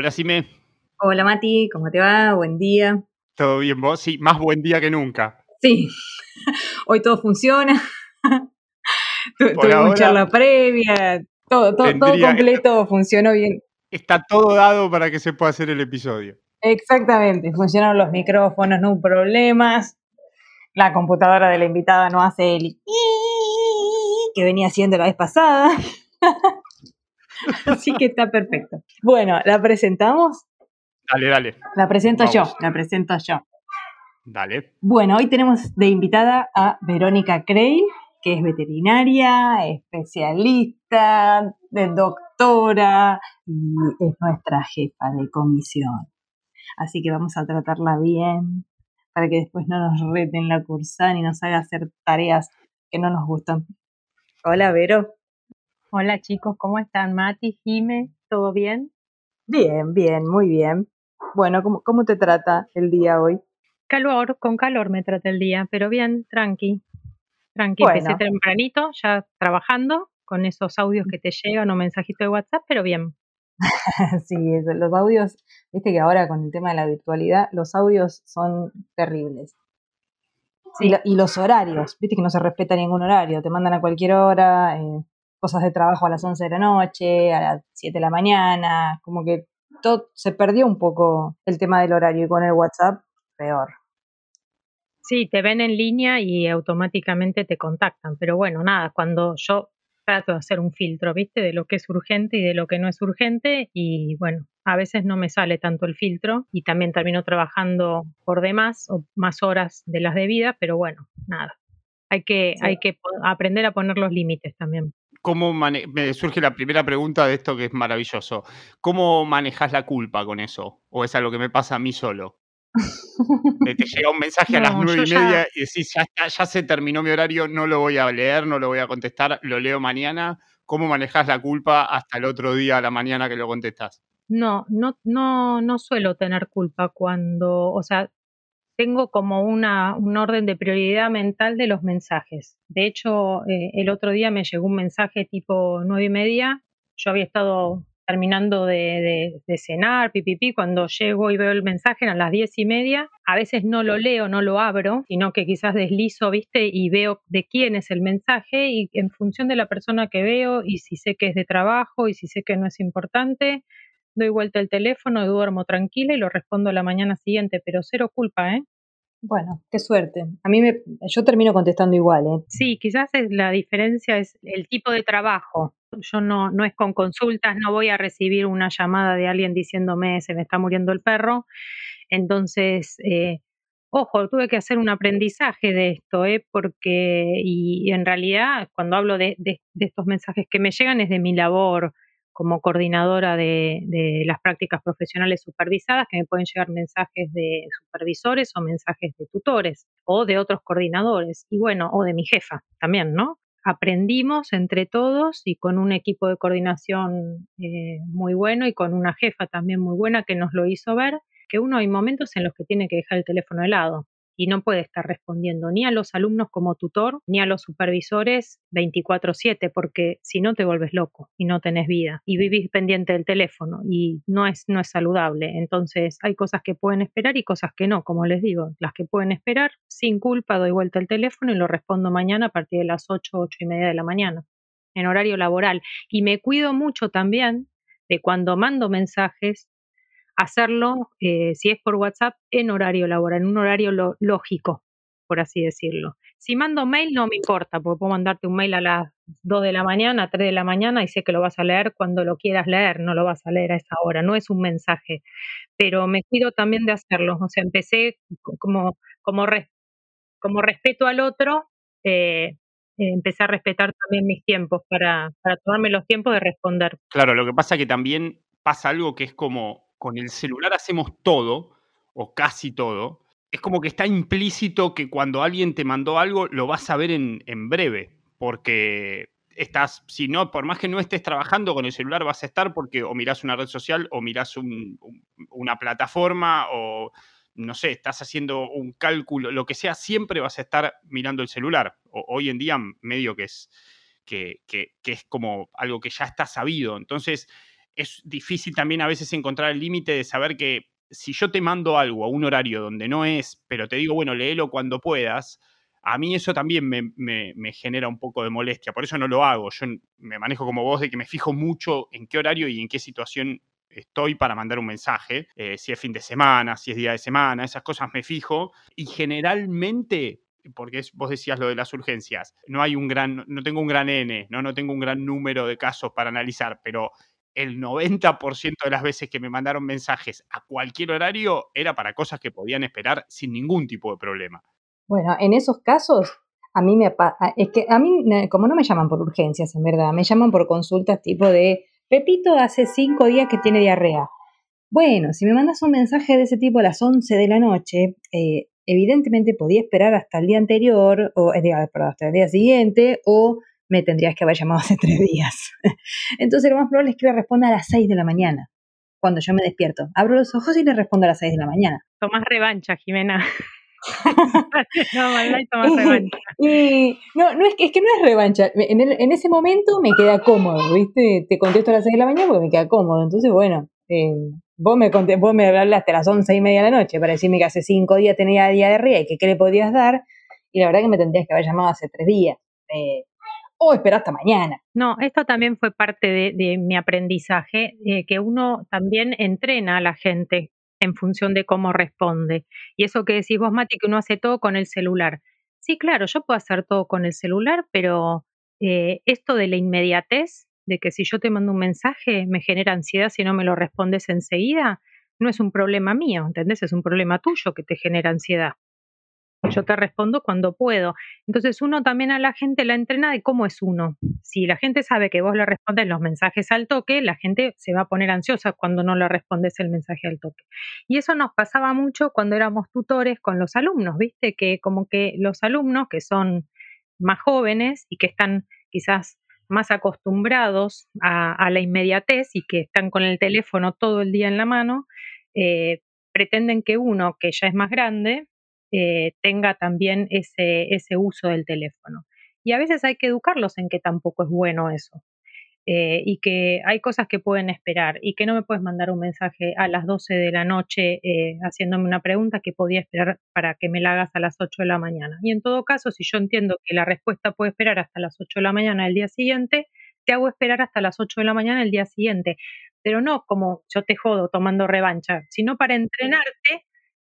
Hola, Sime. Hola, Mati, ¿cómo te va? Buen día. ¿Todo bien vos? Sí, más buen día que nunca. Sí, hoy todo funciona. Tuvimos charla previa, todo, todo, todo completo funcionó bien. Está todo dado para que se pueda hacer el episodio. Exactamente, funcionaron los micrófonos, no hubo problemas. La computadora de la invitada no hace el que venía haciendo la vez pasada. Así que está perfecto. Bueno, ¿la presentamos? Dale, dale. La presento yo, la presento yo. Dale. Bueno, hoy tenemos de invitada a Verónica Crane, que es veterinaria, especialista, doctora y es nuestra jefa de comisión. Así que vamos a tratarla bien para que después no nos reten la cursada ni nos haga hacer tareas que no nos gustan. Hola, Vero. Hola chicos, ¿cómo están? Mati, Jime, ¿todo bien? Bien, bien, muy bien. Bueno, ¿cómo, cómo te trata el día hoy? Calor, con calor me trata el día, pero bien, tranqui. Tranqui, empecé tempranito, ya trabajando con esos audios que te llegan o mensajitos de WhatsApp, pero bien. sí, los audios, viste que ahora con el tema de la virtualidad, los audios son terribles. Sí. Y, los horarios, viste que no se respeta ningún horario, te mandan a cualquier hora, eh, cosas de trabajo a las 11 de la noche, a las 7 de la mañana, como que todo se perdió un poco el tema del horario y con el WhatsApp peor. Sí, te ven en línea y automáticamente te contactan, pero bueno, nada, cuando yo trato de hacer un filtro, ¿viste? De lo que es urgente y de lo que no es urgente y bueno, a veces no me sale tanto el filtro y también termino trabajando por demás o más horas de las debidas, pero bueno, nada. Hay que, hay que aprender a poner los límites también. ¿Cómo me surge la primera pregunta de esto que es maravilloso? ¿Cómo manejas la culpa con eso? ¿O es algo que me pasa a mí solo? te llega un mensaje a las nueve y media y decís, ya, ya se terminó mi horario, no lo voy a leer, no lo voy a contestar, lo leo mañana. ¿Cómo manejas la culpa hasta el otro día a la mañana que lo contestas? No, no, no, no suelo tener culpa cuando, o sea, tengo como una, un orden de prioridad mental de los mensajes. De hecho, eh, el otro día me llegó un mensaje tipo nueve y media. Yo había estado terminando de, cenar, pipipi, cuando llego y veo el mensaje a las diez y media, a veces no lo leo, no lo abro, sino que quizás deslizo, viste, y veo de quién es el mensaje y en función de la persona que veo y si sé que es de trabajo y si sé que no es importante, doy vuelta el teléfono, duermo tranquila y lo respondo la mañana siguiente, pero cero culpa, ¿eh? Bueno, qué suerte. A mí me, yo termino contestando igual, ¿eh? Sí, quizás es la diferencia es el tipo de trabajo. Yo no, no es con consultas, no voy a recibir una llamada de alguien diciéndome se me está muriendo el perro. Entonces, eh, ojo, tuve que hacer un aprendizaje de esto, ¿eh? porque, y, en realidad, cuando hablo de, de, de estos mensajes que me llegan es de mi labor como coordinadora de, las prácticas profesionales supervisadas, que me pueden llegar mensajes de supervisores o mensajes de tutores o de otros coordinadores, y bueno, o de mi jefa también, ¿no? Aprendimos entre todos y con un equipo de coordinación eh, muy bueno y con una jefa también muy buena que nos lo hizo ver, que uno hay momentos en los que tiene que dejar el teléfono de lado y no puede estar respondiendo ni a los alumnos como tutor ni a los supervisores 24/7 porque si no te vuelves loco y no tenés vida y vivís pendiente del teléfono y no es no es saludable. Entonces hay cosas que pueden esperar y cosas que no, como les digo, las que pueden esperar sin culpa doy vuelta al teléfono y lo respondo mañana a partir de las 8, 8 y media de la mañana en horario laboral y me cuido mucho también de cuando mando mensajes hacerlo, eh, si es por WhatsApp, en horario laboral, en un horario lógico, por así decirlo. Si mando mail no me importa, porque puedo mandarte un mail a las 2 de la mañana, 3 de la mañana y sé que lo vas a leer cuando lo quieras leer, no lo vas a leer a esa hora, no es un mensaje, pero me cuido también de hacerlo, o sea, empecé como, como, como respeto al otro, eh, empecé a respetar también mis tiempos para, para tomarme los tiempos de responder. Claro, lo que pasa es que también pasa algo que es como con el celular hacemos todo, o casi todo, es como que está implícito que cuando alguien te mandó algo lo vas a ver en, breve, porque estás, si no, por más que no estés trabajando con el celular, vas a estar porque o mirás una red social o mirás una plataforma o, no sé, estás haciendo un cálculo, lo que sea, siempre vas a estar mirando el celular. hoy en día medio que es, que, que es como algo que ya está sabido. Entonces, es difícil también a veces encontrar el límite de saber que si yo te mando algo a un horario donde no es, pero te digo, bueno, léelo cuando puedas, a mí eso también me, genera un poco de molestia, por eso no lo hago. Yo me manejo como vos de que me fijo mucho en qué horario y en qué situación estoy para mandar un mensaje, eh, si es fin de semana, si es día de semana, esas cosas me fijo y generalmente porque vos decías lo de las urgencias, no hay un gran, no tengo un gran N, ¿no? no tengo un gran número de casos para analizar, pero el 90% de las veces que me mandaron mensajes a cualquier horario era para cosas que podían esperar sin ningún tipo de problema. Bueno, en esos casos, a mí me es que a mí, como no me llaman por urgencias, en verdad, me llaman por consultas tipo de Pepito hace cinco días que tiene diarrea. Bueno, si me mandas un mensaje de ese tipo a las 11 de la noche, eh, evidentemente podía esperar hasta el día anterior, o eh, hasta el día siguiente, o me tendrías que haber llamado hace tres días. Entonces lo más probable es que le responda a las 6 de la mañana, cuando yo me despierto. Abro los ojos y le respondo a las 6 de la mañana. Tomás revancha, Jimena. no, tomás revancha. Y, no, no es que, es que no es revancha. En, en, ese momento me queda cómodo, ¿viste? Te contesto a las 6 de la mañana porque me queda cómodo. Entonces, bueno, eh, vos, me vos me hablaste a las 11 y media de la noche para decirme que hace 5 días tenía día de ría y que qué le podías dar. Y la verdad que me tendrías que haber llamado hace 3 días. Eh, o esperar hasta mañana. No, esto también fue parte de, mi aprendizaje, que uno también entrena a la gente en función de cómo responde. Y eso que decís vos, Mati, que uno hace todo con el celular. Sí, claro, yo puedo hacer todo con el celular, pero eh, esto de la inmediatez, de que si yo te mando un mensaje me genera ansiedad si no me lo respondes enseguida, no es un problema mío, ¿entendés? Es un problema tuyo que te genera ansiedad. Yo te respondo cuando puedo. Entonces uno también a la gente la entrena de cómo es uno. Si la gente sabe que vos le respondes los mensajes al toque, la gente se va a poner ansiosa cuando no le respondes el mensaje al toque. Y eso nos pasaba mucho cuando éramos tutores con los alumnos, ¿viste? Que como que los alumnos que son más jóvenes y que están quizás más acostumbrados a, la inmediatez y que están con el teléfono todo el día en la mano, eh, pretenden que uno que ya es más grande eh, tenga también ese, ese uso del teléfono. Y a veces hay que educarlos en que tampoco es bueno eso. Eh, y que hay cosas que pueden esperar y que no me puedes mandar un mensaje a las 12 de la noche eh, haciéndome una pregunta que podía esperar para que me la hagas a las 8 de la mañana. Y en todo caso, si yo entiendo que la respuesta puede esperar hasta las 8 de la mañana del día siguiente, te hago esperar hasta las 8 de la mañana del día siguiente. Pero no como yo te jodo tomando revancha, sino para entrenarte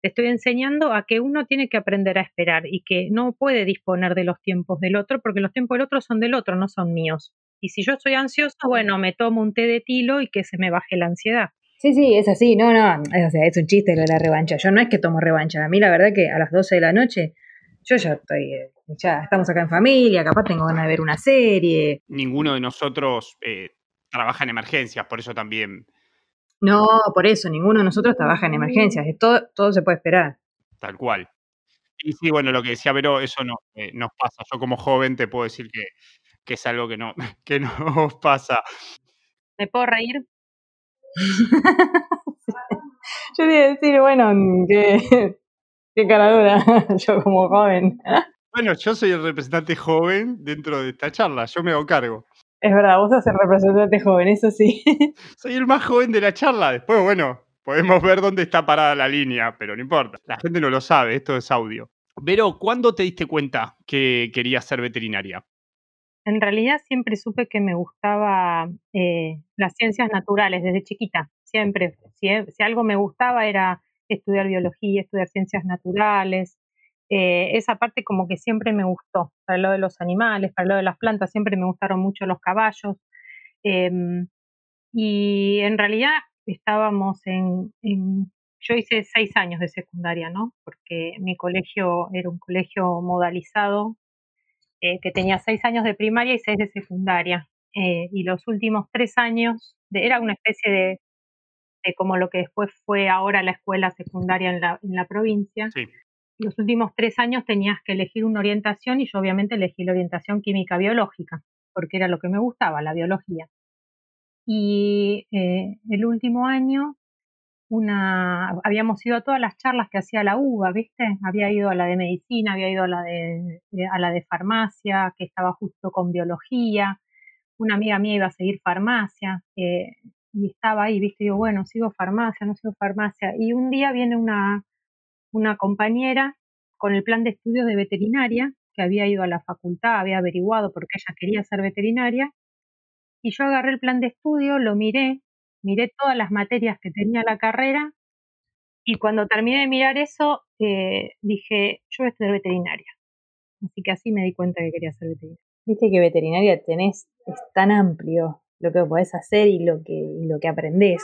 te estoy enseñando a que uno tiene que aprender a esperar y que no puede disponer de los tiempos del otro porque los tiempos del otro son del otro, no son míos. Y si yo estoy ansioso, bueno, me tomo un té de tilo y que se me baje la ansiedad. Sí, sí, es así, no, no, es, es un chiste lo de la revancha. Yo no es que tomo revancha, a mí la verdad que a las 12 de la noche yo ya estoy, eh, ya estamos acá en familia, capaz tengo ganas de ver una serie. Ninguno de nosotros eh, trabaja en emergencias, por eso también no, por eso, ninguno de nosotros trabaja en emergencias, todo, todo se puede esperar. Tal cual. Y sí, bueno, lo que decía Vero, eso no eh, nos pasa. Yo como joven te puedo decir que, que es algo que no, que nos pasa. ¿Me puedo reír? Yo iba a decir, bueno, qué, qué cara dura, yo como joven. Bueno, yo soy el representante joven dentro de esta charla, yo me hago cargo. Es verdad, vos sos el representante joven, eso sí. Soy el más joven de la charla. Después, bueno, podemos ver dónde está parada la línea, pero no importa. La gente no lo sabe, esto es audio. Vero, ¿cuándo te diste cuenta que querías ser veterinaria? En realidad siempre supe que me gustaba eh, las ciencias naturales desde chiquita. Siempre, si, si algo me gustaba era estudiar biología, estudiar ciencias naturales, eh, esa parte como que siempre me gustó, para lo de los animales, para lo de las plantas, siempre me gustaron mucho los caballos. Em, y en realidad estábamos en, yo hice seis años de secundaria, ¿no? Porque mi colegio era un colegio modalizado eh, que tenía seis años de primaria y seis de secundaria. Eh, y los últimos tres años, era una especie de, de, como lo que después fue ahora la escuela secundaria en la, en la provincia. Sí los últimos tres años tenías que elegir una orientación y yo obviamente elegí la orientación química biológica, porque era lo que me gustaba, la biología. Y eh, el último año una, habíamos ido a todas las charlas que hacía la UBA, ¿viste? Había ido a la de medicina, había ido a la de, a la de farmacia, que estaba justo con biología. Una amiga mía iba a seguir farmacia. Eh, y estaba ahí, viste, digo, bueno, sigo farmacia, no sigo farmacia. Y un día viene una, una compañera con el plan de estudios de veterinaria, que había ido a la facultad, había averiguado porque ella quería ser veterinaria, y yo agarré el plan de estudio, lo miré, miré todas las materias que tenía la carrera, y cuando terminé de mirar eso, eh, dije, yo voy a estudiar veterinaria. Así que así me di cuenta que quería ser veterinaria. Viste que veterinaria tenés, es tan amplio lo que podés hacer y lo que, y lo que aprendés.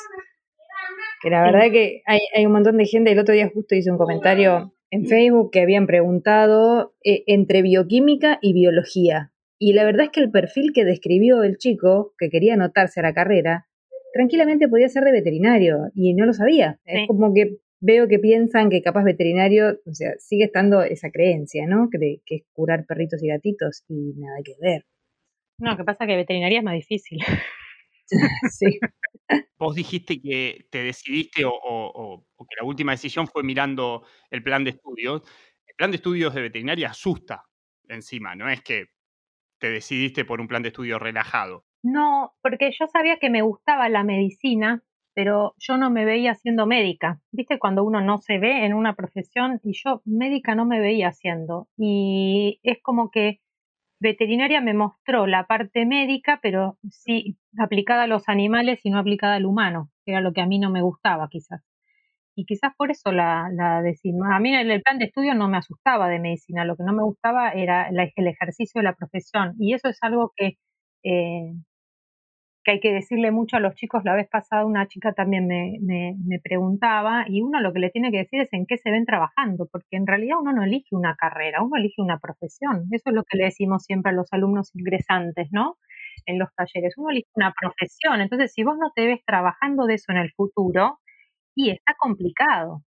Que la verdad que hay, hay un montón de gente, el otro día justo hice un comentario en Facebook que habían preguntado eh, entre bioquímica y biología. Y la verdad es que el perfil que describió el chico que quería anotarse a la carrera, tranquilamente podía ser de veterinario y no lo sabía. Es como que veo que piensan que capaz veterinario, o sea, sigue estando esa creencia, ¿no? Que, que es curar perritos y gatitos y nada que ver. No, que pasa que veterinaria es más difícil. sí. Vos dijiste que te decidiste o, que la última decisión fue mirando el plan de estudios. El plan de estudios de veterinaria asusta encima, no es que te decidiste por un plan de estudio relajado. No, porque yo sabía que me gustaba la medicina, pero yo no me veía siendo médica. ¿Viste cuando uno no se ve en una profesión? Y yo médica no me veía siendo. Y es como que veterinaria me mostró la parte médica, pero sí aplicada a los animales y no aplicada al humano, que era lo que a mí no me gustaba quizás. Y quizás por eso la, la A mí el plan de estudio no me asustaba de medicina, lo que no me gustaba era el ejercicio de la profesión. Y eso es algo que eh, que hay que decirle mucho a los chicos. La vez pasada una chica también me, me, preguntaba y uno lo que le tiene que decir es en qué se ven trabajando, porque en realidad uno no elige una carrera, uno elige una profesión. Eso es lo que le decimos siempre a los alumnos ingresantes, ¿no? En los talleres, uno elige una profesión. Entonces, si vos no te ves trabajando de eso en el futuro, y está complicado.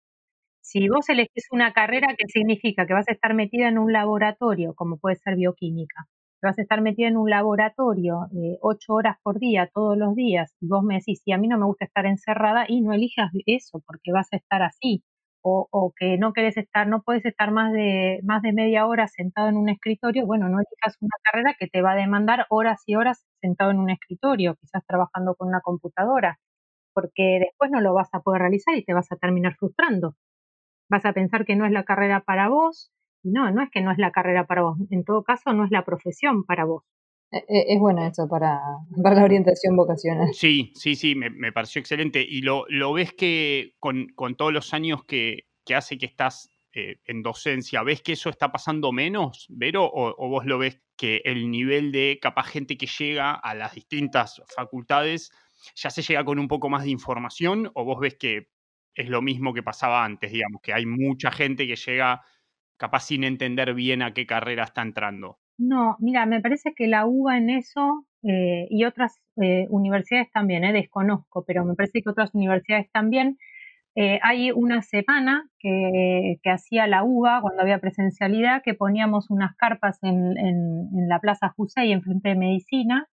Si vos elegís una carrera que significa que vas a estar metida en un laboratorio, como puede ser bioquímica, vas a estar metido en un laboratorio eh, ocho horas por día, todos los días, y vos me decís, si a mí no me gusta estar encerrada, y no elijas eso, porque vas a estar así, o, o, que no querés estar, no puedes estar más de, más de media hora sentado en un escritorio, bueno, no elijas una carrera que te va a demandar horas y horas sentado en un escritorio, quizás trabajando con una computadora, porque después no lo vas a poder realizar y te vas a terminar frustrando. Vas a pensar que no es la carrera para vos, no, no es que no es la carrera para vos, en todo caso no es la profesión para vos. E, e, es bueno eso para, para la orientación vocacional. Sí, sí, sí, me, pareció excelente. Y lo, lo ves que con, con, todos los años que, que hace que estás eh, en docencia, ¿ves que eso está pasando menos, Vero? O, ¿O, vos lo ves que el nivel de capaz gente que llega a las distintas facultades ya se llega con un poco más de información? ¿O vos ves que es lo mismo que pasaba antes, digamos, que hay mucha gente que llega capaz sin entender bien a qué carrera está entrando. No, mira, me parece que la UBA en eso eh, y otras eh, universidades también, eh, desconozco, pero me parece que otras universidades también. hay una semana que, hacía la UBA cuando había presencialidad, que poníamos unas carpas en, en, la Plaza Jusey, enfrente de Medicina,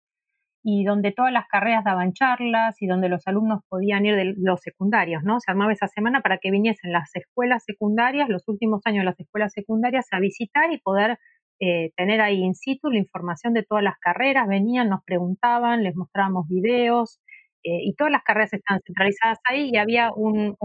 y donde todas las carreras daban charlas y donde los alumnos podían ir de los secundarios, ¿no? Se armaba esa semana para que viniesen las escuelas secundarias, los últimos años de las escuelas secundarias, a visitar y poder eh, tener ahí in situ la información de todas las carreras, venían, nos preguntaban, les mostrábamos videos eh, y todas las carreras están centralizadas ahí y había un,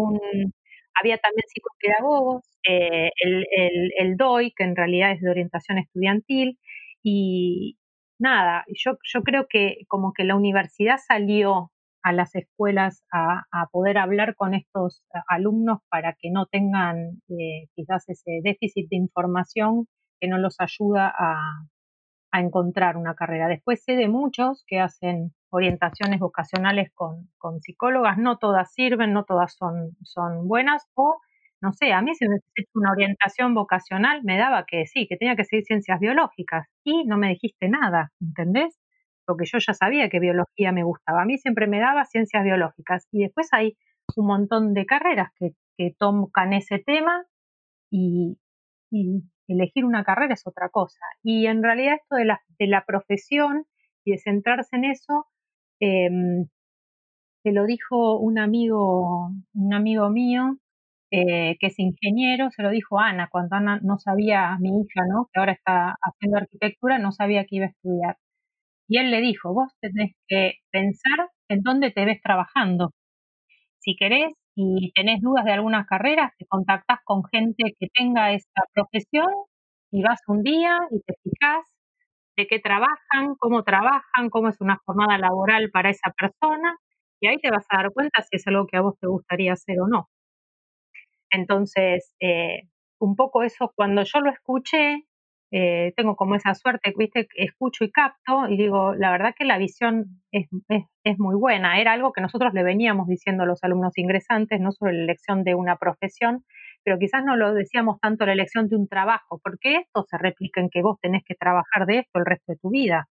había también psicopedagogos, eh, el, el, el DOI, que en realidad es de orientación estudiantil, y, nada, yo, yo creo que como que la universidad salió a las escuelas a, poder hablar con estos eh, alumnos para que no tengan eh, quizás ese déficit de información que no los ayuda a, encontrar una carrera. Después sé de muchos que hacen orientaciones vocacionales con, con psicólogas, no todas sirven, no todas son, son buenas, o no sé, a mí si me hecho una orientación vocacional me daba que sí, que tenía que seguir ciencias biológicas y no me dijiste nada, ¿entendés? Porque yo ya sabía que biología me gustaba. A mí siempre me daba ciencias biológicas y después hay un montón de carreras que, que tocan ese tema y, elegir una carrera es otra cosa. Y en realidad esto de la, de la profesión y de centrarse en eso, eh, te lo dijo un amigo, un amigo mío eh, que es ingeniero, se lo dijo Ana, cuando Ana no sabía, mi hija, ¿no? que ahora está haciendo arquitectura, no sabía que iba a estudiar. Y él le dijo, vos tenés que pensar en dónde te ves trabajando. Si querés y tenés dudas de algunas carreras, te contactás con gente que tenga esa profesión y vas un día y te fijas de qué trabajan, cómo trabajan, cómo es una jornada laboral para esa persona y ahí te vas a dar cuenta si es algo que a vos te gustaría hacer o no. Entonces, eh, un poco eso, cuando yo lo escuché, eh, tengo como esa suerte, viste, escucho y capto y digo, la verdad que la visión es, es, muy buena. Era algo que nosotros le veníamos diciendo a los alumnos ingresantes, no sobre la elección de una profesión, pero quizás no lo decíamos tanto la elección de un trabajo, porque esto se replica en que vos tenés que trabajar de esto el resto de tu vida.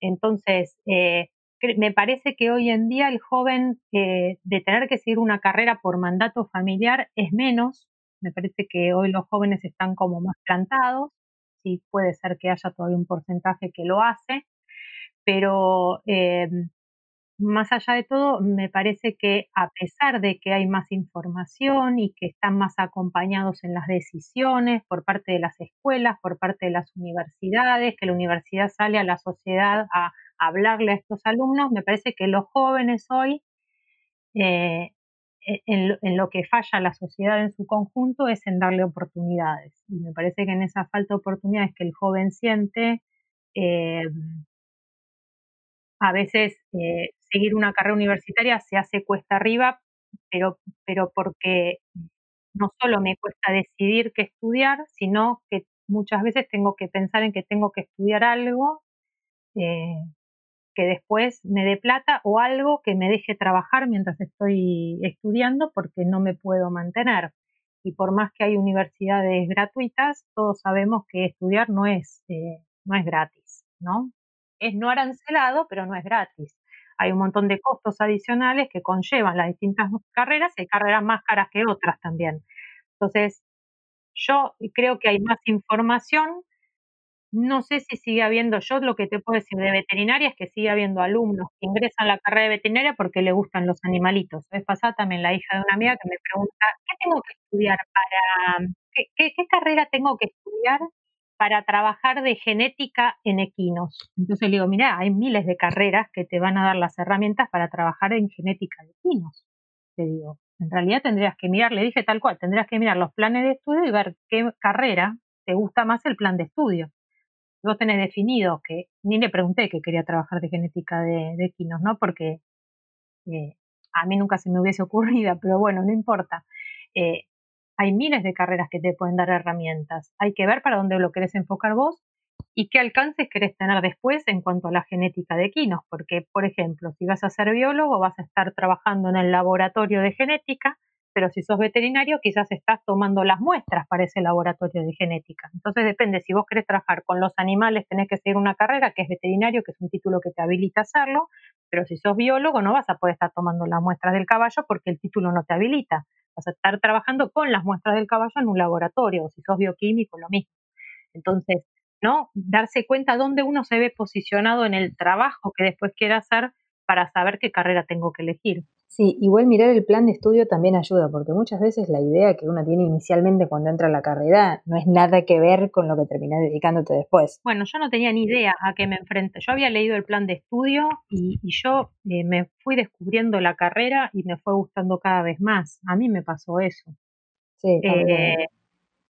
Entonces, eh, me parece que hoy en día el joven eh, de tener que seguir una carrera por mandato familiar es menos. Me parece que hoy los jóvenes están como más plantados. Sí, puede ser que haya todavía un porcentaje que lo hace, pero eh, más allá de todo, me parece que a pesar de que hay más información y que están más acompañados en las decisiones por parte de las escuelas, por parte de las universidades, que la universidad sale a la sociedad a hablarle a estos alumnos, me parece que los jóvenes hoy, eh, e, en, lo que falla la sociedad en su conjunto, es en darle oportunidades. Y me parece que en esa falta de oportunidades que el joven siente, eh, a veces eh, seguir una carrera universitaria se hace cuesta arriba, pero, pero porque no solo me cuesta decidir qué estudiar, sino que muchas veces tengo que pensar en que tengo que estudiar algo que después me dé plata o algo que me deje trabajar mientras estoy estudiando porque no me puedo mantener. Y por más que hay universidades gratuitas, todos sabemos que estudiar no es, eh, no es gratis, ¿no? Es no arancelado, pero no es gratis. Hay un montón de costos adicionales que conllevan las distintas carreras y hay carreras más caras que otras también. Entonces, yo creo que hay más información, no sé si sigue habiendo, yo lo que te puedo decir de veterinaria es que sigue habiendo alumnos que ingresan a la carrera de veterinaria porque le gustan los animalitos. Es pasada también la hija de una amiga que me pregunta, ¿qué tengo que estudiar para, qué, carrera tengo que estudiar para trabajar de genética en equinos? Entonces le digo, mira, hay miles de carreras que te van a dar las herramientas para trabajar en genética de equinos. Te digo, en realidad tendrías que mirar, le dije tal cual, tendrías que mirar los planes de estudio y ver qué carrera te gusta más el plan de estudio vos tenés definido que, ni le pregunté que quería trabajar de genética de, equinos, ¿no? Porque eh, a mí nunca se me hubiese ocurrido, pero bueno, no importa. Eh, hay miles de carreras que te pueden dar herramientas. Hay que ver para dónde lo querés enfocar vos y qué alcances querés tener después en cuanto a la genética de equinos. Porque, por ejemplo, si vas a ser biólogo, vas a estar trabajando en el laboratorio de genética pero si sos veterinario quizás estás tomando las muestras para ese laboratorio de genética. Entonces depende, si vos querés trabajar con los animales tenés que seguir una carrera que es veterinario, que es un título que te habilita a hacerlo, pero si sos biólogo no vas a poder estar tomando las muestras del caballo porque el título no te habilita. Vas a estar trabajando con las muestras del caballo en un laboratorio, o si sos bioquímico, lo mismo. Entonces, ¿no? Darse cuenta dónde uno se ve posicionado en el trabajo que después quiera hacer para saber qué carrera tengo que elegir. Sí, igual mirar el plan de estudio también ayuda, porque muchas veces la idea que uno tiene inicialmente cuando entra a la carrera no es nada que ver con lo que terminás dedicándote después. Bueno, yo no tenía ni idea a qué me enfrenté. Yo había leído el plan de estudio y, yo eh, me fui descubriendo la carrera y me fue gustando cada vez más. A mí me pasó eso. Sí, eh,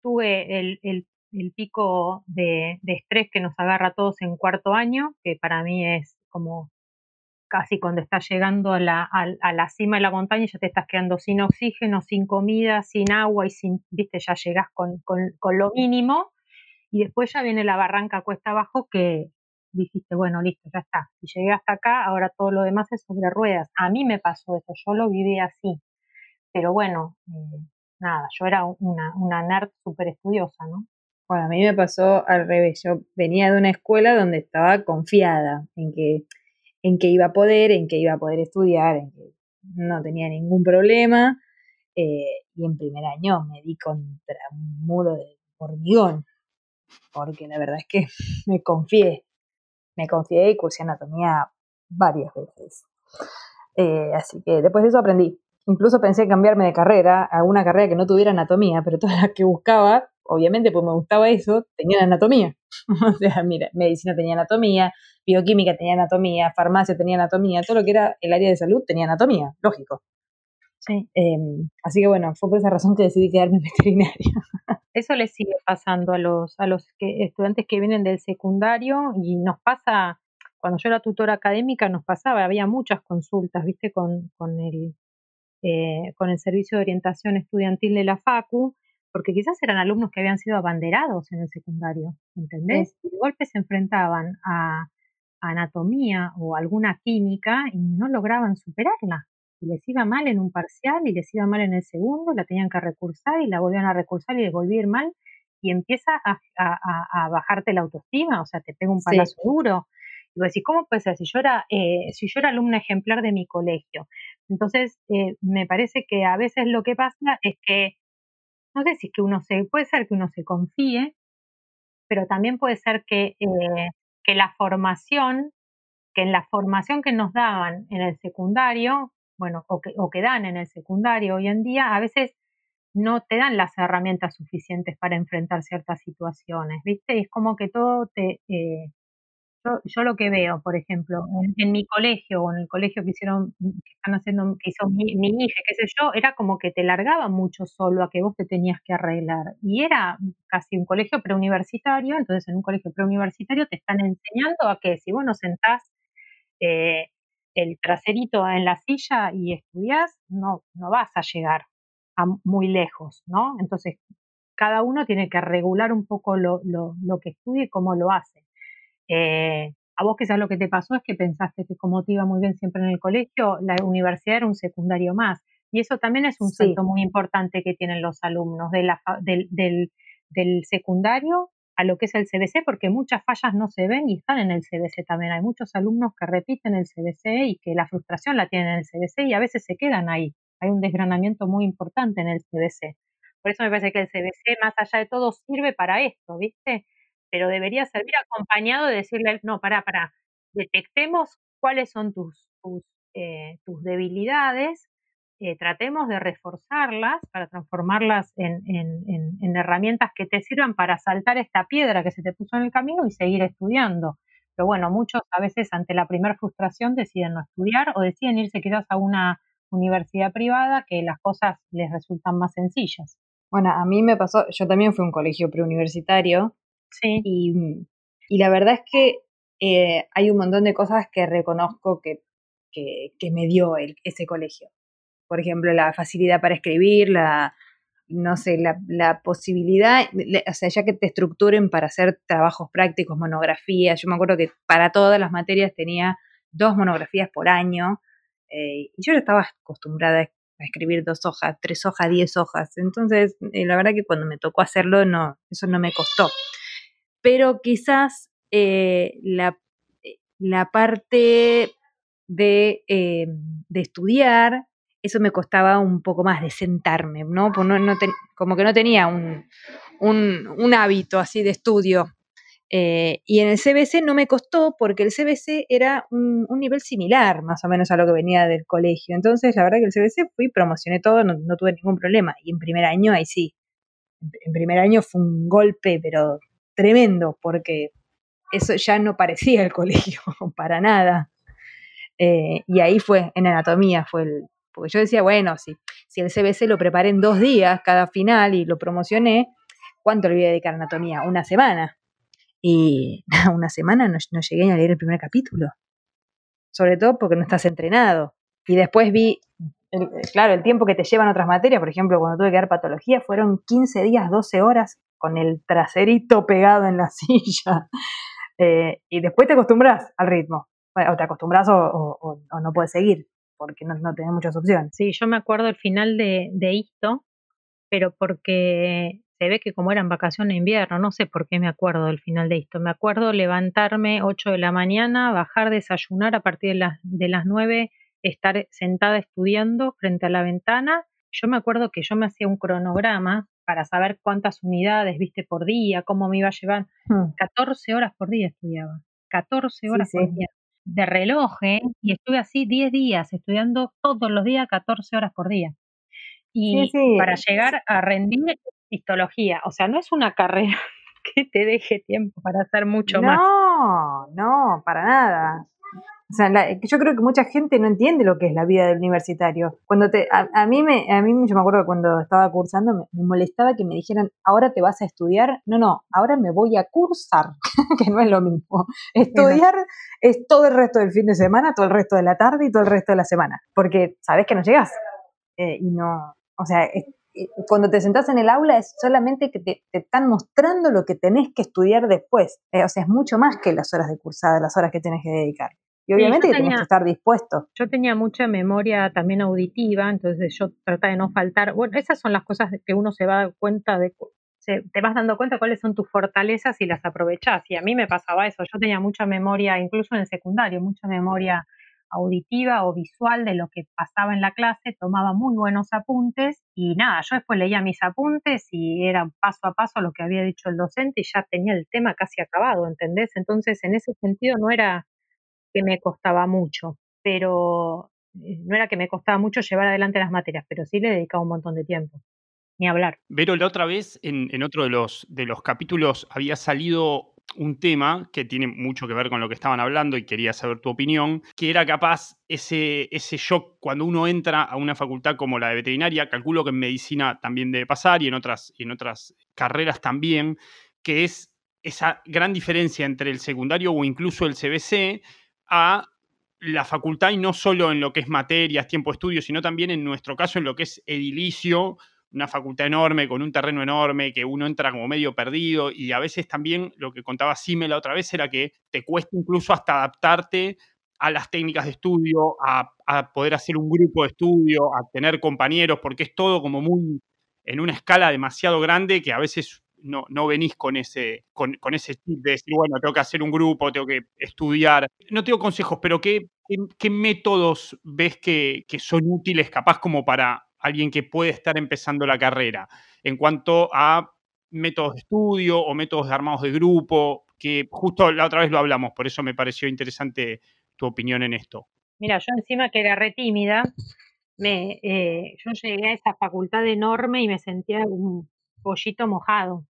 tuve el, el, pico de, de estrés que nos agarra a todos en cuarto año, que para mí es como casi cuando estás llegando a la, a, la cima de la montaña ya te estás quedando sin oxígeno, sin comida, sin agua y sin, viste, ya llegas con, con, lo mínimo y después ya viene la barranca cuesta abajo que dijiste, bueno, listo, ya está. Y llegué hasta acá, ahora todo lo demás es sobre ruedas. A mí me pasó eso, yo lo viví así. Pero bueno, eh, nada, yo era una, una nerd súper estudiosa, ¿no? Bueno, a mí me pasó al revés. Yo venía de una escuela donde estaba confiada en que en que iba a poder, en que iba a poder estudiar, en que no tenía ningún problema. Eh, y en primer año me di contra un muro de hormigón, porque la verdad es que me confié, me confié y cursé anatomía varias veces. Eh, así que después de eso aprendí. Incluso pensé en cambiarme de carrera a una carrera que no tuviera anatomía, pero todas las que buscaba, obviamente pues me gustaba eso, tenían anatomía. o sea, mira, medicina tenía anatomía, bioquímica tenía anatomía, farmacia tenía anatomía, todo lo que era el área de salud tenía anatomía, lógico. Sí. Em, así que bueno, fue por esa razón que decidí quedarme en veterinaria. Eso le sigue pasando a los, a los que, estudiantes que vienen del secundario y nos pasa, cuando yo era tutora académica nos pasaba, había muchas consultas, viste, con, con, el, eh, con el servicio de orientación estudiantil de la FACU, porque quizás eran alumnos que habían sido abanderados en el secundario, ¿entendés? Y de golpe se enfrentaban a, a anatomía o alguna química y no lograban superarla y les iba mal en un parcial y les iba mal en el segundo, la tenían que recursar y la volvían a recursar y les volvía a ir mal y empieza a, a, a bajarte la autoestima, o sea, te pega un palazo duro. Y vos decís, ¿cómo puede ser? Si yo era, eh, si yo era alumna ejemplar de mi colegio. Entonces, eh, me parece que a veces lo que pasa es que, no sé si es que uno se, puede ser que uno se confíe, pero también puede ser que, eh, que la formación, que en la formación que nos daban en el secundario, bueno, o que, o que dan en el secundario hoy en día, a veces no te dan las herramientas suficientes para enfrentar ciertas situaciones, ¿viste? es como que todo te... Eh, yo, yo, lo que veo, por ejemplo, en, mi colegio o en el colegio que hicieron, que están haciendo, que hizo mi, mi, qué sé yo, era como que te largaba mucho solo a que vos te tenías que arreglar. Y era casi un colegio preuniversitario, entonces en un colegio preuniversitario te están enseñando a que si vos no sentás eh, el traserito en la silla y estudias, no, no vas a llegar a muy lejos, ¿no? Entonces, cada uno tiene que regular un poco lo, lo, lo que estudia y cómo lo hace. Eh, a vos quizás lo que te pasó es que pensaste que como te iba muy bien siempre en el colegio, la universidad era un secundario más. Y eso también es un salto muy importante que tienen los alumnos de la, del, del, del secundario a lo que es el CBC, porque muchas fallas no se ven y están en el CBC también. Hay muchos alumnos que repiten el CBC y que la frustración la tienen en el CBC y a veces se quedan ahí. Hay un desgranamiento muy importante en el CBC. Por eso me parece que el CBC, más allá de todo, sirve para esto, ¿viste? Pero debería servir acompañado de decirle, no, para, para, detectemos cuáles son tus, tus, eh, tus debilidades eh, tratemos de reforzarlas para transformarlas en, herramientas que te sirvan para saltar esta piedra que se te puso en el camino y seguir estudiando. Pero bueno, muchos a veces ante la primera frustración deciden no estudiar o deciden irse quizás a una universidad privada que las cosas les resultan más sencillas. Bueno, a mí me pasó, yo también fui a un colegio preuniversitario sí. y, la verdad es que eh, hay un montón de cosas que reconozco que, que, me dio el, ese colegio por ejemplo, la facilidad para escribir, la, no sé, la, posibilidad, o sea, ya que te estructuren para hacer trabajos prácticos, monografías. Yo me acuerdo que para todas las materias tenía dos monografías por año eh, y yo estaba acostumbrada a escribir dos hojas, tres hojas, diez hojas. Entonces, eh, la verdad que cuando me tocó hacerlo, no, eso no me costó. Pero quizás eh, la, la, parte de, de estudiar eso me costaba un poco más de sentarme, ¿no? Como que no tenía un, un, hábito así de estudio. Eh, y en el CBC no me costó porque el CBC era un, nivel similar más o menos a lo que venía del colegio. Entonces, la verdad que el CBC fui, promocioné todo, no, no tuve ningún problema. Y en primer año, ahí sí. En primer año fue un golpe, pero tremendo, porque eso ya no parecía el colegio, para nada. Eh, y ahí fue, en anatomía fue el, porque yo decía, bueno, si, si el CBC lo preparé en dos días cada final y lo promocioné, ¿cuánto le voy a dedicar a anatomía? Una semana. Y una semana no, no llegué a leer el primer capítulo. Sobre todo porque no estás entrenado. Y después vi, claro, el tiempo que te llevan otras materias, por ejemplo, cuando tuve que dar patología, fueron 15 días, 12 horas con el traserito pegado en la silla. Eh, y después te acostumbras al ritmo. o te acostumbras o, no puedes seguir porque no, no tenés muchas opciones. Sí, yo me acuerdo el final de, de esto, pero porque se ve que como eran vacaciones de invierno, no sé por qué me acuerdo del final de esto. Me acuerdo levantarme 8 de la mañana, bajar, desayunar a partir de las, de las 9, estar sentada estudiando frente a la ventana. Yo me acuerdo que yo me hacía un cronograma para saber cuántas unidades, viste, por día, cómo me iba a llevar. 14 hmm. horas por día estudiaba. 14 horas por día de reloj ¿eh? y estuve así 10 días estudiando todos los días 14 horas por día. Y para llegar a rendir histología, o sea, no es una carrera que te deje tiempo para hacer mucho más. No, no, para nada. O sea, la- yo creo que mucha gente no entiende lo que es la vida del universitario. Cuando te, a, a mí me, a mí yo me acuerdo cuando estaba cursando me, molestaba que me dijeran, ahora te vas a estudiar. No, no, ahora me voy a cursar, que no es lo mismo. Estudiar es todo el resto del fin de semana, todo el resto de la tarde y todo el resto de la semana, porque sabes que no llegás. Eh, y no, o sea, eh, cuando te sentás en el aula es solamente que te, te están mostrando lo que tenés que estudiar después. Eh, o sea, es mucho más que las horas de cursada, las horas que tenés que dedicar. Y Sí, obviamente yo que tenés tenía- que estar dispuesto. Yo tenía mucha memoria también auditiva, entonces yo trataba de no faltar. Bueno, esas son las cosas que uno se va a dar cuenta de, se- te vas dando cuenta cuáles son tus fortalezas y las aprovechás. Y a mí me pasaba eso, yo tenía mucha memoria, incluso en el secundario, mucha memoria auditiva o visual de lo que pasaba en la clase, tomaba muy buenos apuntes y nada, yo después leía mis apuntes y era paso a paso lo que había dicho el docente y ya tenía el tema casi acabado, ¿entendés? Entonces, en ese sentido no era que me costaba mucho, pero eh, no era que me costaba mucho llevar adelante las materias, pero sí le dedicaba un montón de tiempo, ni hablar. Vero, la otra vez en, otro de los, de los capítulos había salido un tema que tiene mucho que ver con lo que estaban hablando y quería saber tu opinión, que era capaz ese, ese shock cuando uno entra a una facultad como la de veterinaria, calculo que en medicina también debe pasar y en otras, en otras carreras también, que es esa gran diferencia entre el secundario o incluso el CBC a la facultad y no solo en lo que es materias, tiempo de estudio, sino también en nuestro caso en lo que es edilicio, una facultad enorme, con un terreno enorme, que uno entra como medio perdido y a veces también lo que contaba Sime la otra vez era que te cuesta incluso hasta adaptarte a las técnicas de estudio, a, a poder hacer un grupo de estudio, a tener compañeros, porque es todo como muy en una escala demasiado grande que a veces no, no venís con ese, con, con ese chip de decir, bueno, tengo que hacer un grupo, tengo que estudiar. No tengo consejos, pero ¿qué, qué, métodos ves que, que son útiles capaz como para alguien que puede estar empezando la carrera en cuanto a métodos de estudio o métodos de armados de grupo, que justo la otra vez lo hablamos, por eso me pareció interesante tu opinión en esto. Mira, yo encima que era re tímida, me, eh, yo llegué a esa facultad enorme y me sentía un pollito mojado.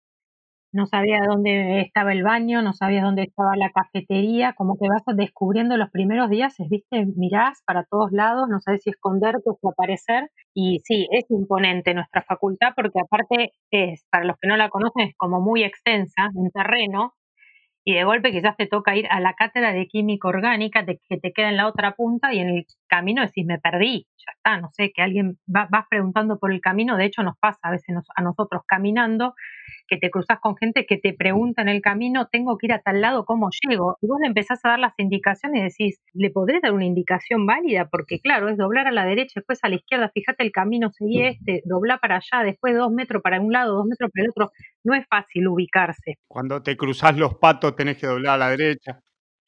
No sabía dónde estaba el baño, no sabía dónde estaba la cafetería, como que vas descubriendo los primeros días, viste, mirás para todos lados, no sabes si esconderte o si aparecer. Y sí, es imponente nuestra facultad porque aparte es, para los que no la conocen, es como muy extensa en terreno y de golpe quizás te toca ir a la cátedra de química orgánica te- que te queda en la otra punta y en el camino decís, me perdí, ya está, no sé, que alguien va, vas preguntando por el camino, de hecho nos pasa a veces nos- a nosotros caminando, que te cruzas con gente que te pregunta en el camino, tengo que ir a tal lado, ¿cómo llego? Y vos le empezás a dar las indicaciones y decís, ¿le podré dar una indicación válida? Porque claro, es doblar a la derecha, después a la izquierda, fíjate el camino, seguí este, dobla para allá, después dos metros para un lado, dos metros para el otro, no es fácil ubicarse. Cuando te cruzás los patos tenés que doblar a la derecha.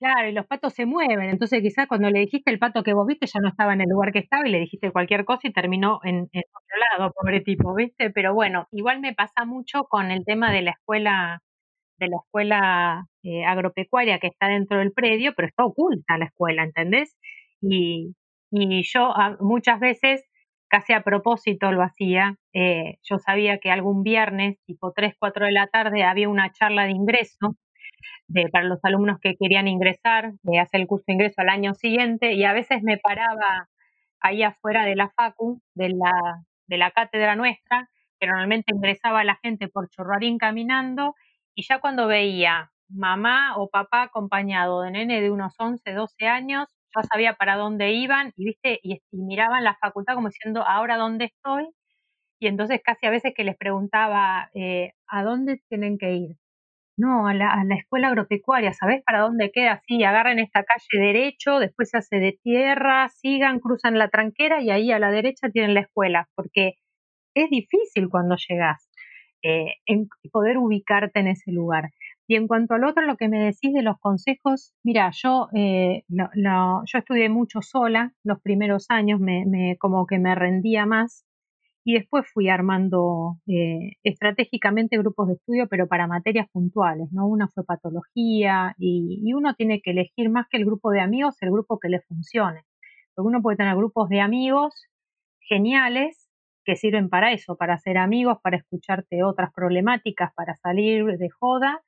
Claro, y los patos se mueven, entonces quizás cuando le dijiste el pato que vos viste ya no estaba en el lugar que estaba y le dijiste cualquier cosa y terminó en, en otro lado, pobre tipo, ¿viste? Pero bueno, igual me pasa mucho con el tema de la escuela, de la escuela eh, agropecuaria que está dentro del predio, pero está oculta la escuela, ¿entendés? Y, y yo ah, muchas veces, casi a propósito lo hacía, eh, yo sabía que algún viernes, tipo 3, 4 de la tarde, había una charla de ingreso de, para los alumnos que querían ingresar, de hacer el curso de ingreso al año siguiente, y a veces me paraba ahí afuera de la facu, de la, de la cátedra nuestra, que normalmente ingresaba la gente por Chorrarín caminando, y ya cuando veía mamá o papá acompañado de nene de unos 11, 12 años, ya sabía para dónde iban, y viste, y, miraban la facultad como diciendo, ahora dónde estoy, y entonces casi a veces que les preguntaba, eh, ¿a dónde tienen que ir? No, a la, escuela agropecuaria, ¿sabés para dónde queda? Sí, agarren esta calle derecho, después se hace de tierra, sigan, cruzan la tranquera y ahí a la derecha tienen la escuela, porque es difícil cuando llegás eh, en poder ubicarte en ese lugar. Y en cuanto al otro, lo que me decís de los consejos, mira, yo, eh, yo estudié mucho sola los primeros años, me, como que me rendía más y después fui armando eh, estratégicamente grupos de estudio, pero para materias puntuales, ¿no? Una fue patología y, y uno tiene que elegir más que el grupo de amigos, el grupo que le funcione. Porque uno puede tener grupos de amigos geniales, que sirven para eso, para hacer amigos, para escucharte otras problemáticas, para salir de joda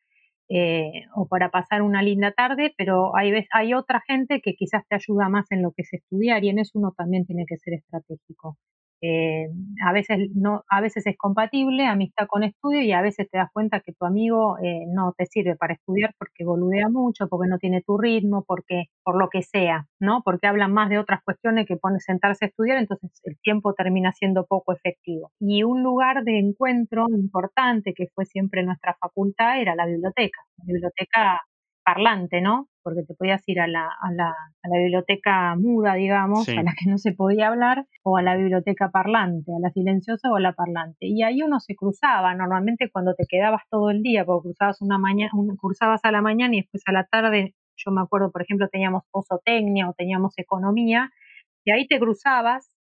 eh, o para pasar una linda tarde, pero hay, hay otra gente que quizás te ayuda más en lo que es estudiar y en eso uno también tiene que ser estratégico. Eh, a, veces no, a veces es compatible amistad con estudio y a veces te das cuenta que tu amigo eh, no te sirve para estudiar porque boludea mucho, porque no tiene tu ritmo, porque por lo que sea, ¿no? Porque hablan más de otras cuestiones que pone sentarse a estudiar, entonces el tiempo termina siendo poco efectivo. Y un lugar de encuentro importante que fue siempre nuestra facultad era la biblioteca. La biblioteca parlante, ¿no? Porque te podías ir a la, a la, a la biblioteca muda, digamos, a la que no se podía hablar, o a la biblioteca parlante, a la silenciosa o a la parlante. Y ahí uno se cruzaba, normalmente cuando te quedabas todo el día, porque cruzabas una mañana, cruzabas a la mañana y después a la tarde, yo me acuerdo, por ejemplo, teníamos posotecnia o teníamos economía, y ahí te cruzabas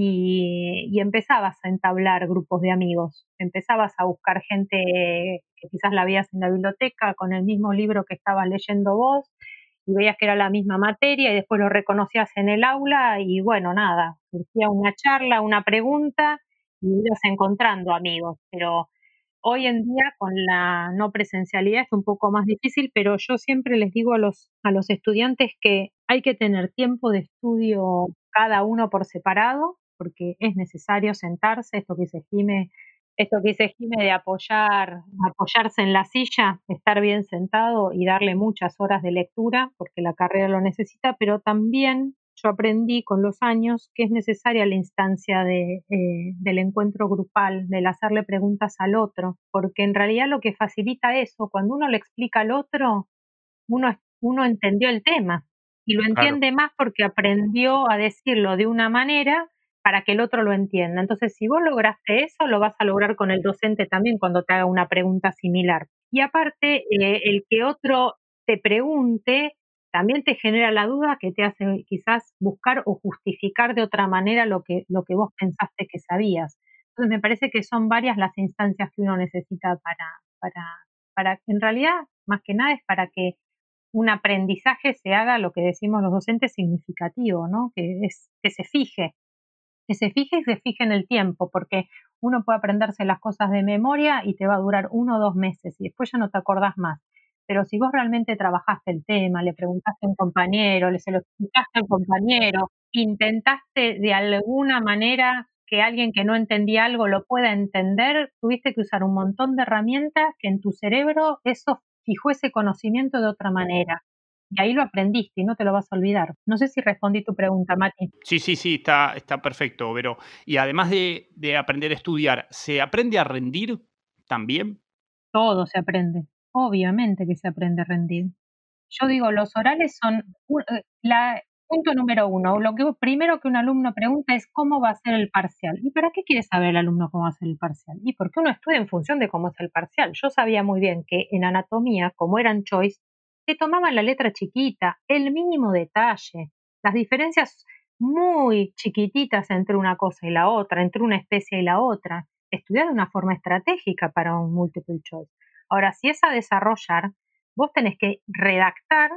y, empezabas a entablar grupos de amigos, empezabas a buscar gente que quizás la veías en la biblioteca con el mismo libro que estabas leyendo vos y veías que era la misma materia y después lo reconocías en el aula y bueno, nada, surgía una charla, una pregunta y ibas encontrando amigos, pero hoy en día con la no presencialidad es un poco más difícil, pero yo siempre les digo a los, a los estudiantes que hay que tener tiempo de estudio cada uno por separado porque es necesario sentarse, esto que se Jime, esto que dice Jime de apoyar, apoyarse en la silla, estar bien sentado y darle muchas horas de lectura, porque la carrera lo necesita, pero también yo aprendí con los años que es necesaria la instancia de, eh, del encuentro grupal, del hacerle preguntas al otro, porque en realidad lo que facilita eso, cuando uno le explica al otro, uno, uno entendió el tema y lo entiende más porque aprendió a decirlo de una manera para que el otro lo entienda. Entonces, si vos lograste eso, lo vas a lograr con el docente también cuando te haga una pregunta similar. Y aparte, eh, el que otro te pregunte también te genera la duda que te hace quizás buscar o justificar de otra manera lo que, lo que vos pensaste que sabías. Entonces, me parece que son varias las instancias que uno necesita para, para, para, en realidad, más que nada es para que un aprendizaje se haga lo que decimos los docentes significativo, ¿no? Que es que se fije, que se fije y se fije en el tiempo, porque uno puede aprenderse las cosas de memoria y te va a durar uno o dos meses y después ya no te acordás más. Pero si vos realmente trabajaste el tema, le preguntaste a un compañero, le se lo explicaste a un compañero, intentaste de alguna manera que alguien que no entendía algo lo pueda entender, tuviste que usar un montón de herramientas que en tu cerebro eso fijó ese conocimiento de otra manera y ahí lo aprendiste y no te lo vas a olvidar. No sé si respondí tu pregunta, Mati. Sí, sí, sí, está, está perfecto, pero y además de, aprender a estudiar, ¿se aprende a rendir también? Todo se aprende, obviamente que se aprende a rendir. Yo digo, los orales son eh, la, punto número uno. Lo que primero que un alumno pregunta es cómo va a ser el parcial. ¿Y para qué quiere saber el alumno cómo va a ser el parcial? Y porque uno estudia en función de cómo es el parcial. Yo sabía muy bien que en anatomía, como eran choice, se tomaban la letra chiquita, el mínimo detalle, las diferencias muy chiquititas entre una cosa y la otra, entre una especie y la otra, estudiar de una forma estratégica para un multiple choice. Ahora, si es a desarrollar, vos tenés que redactar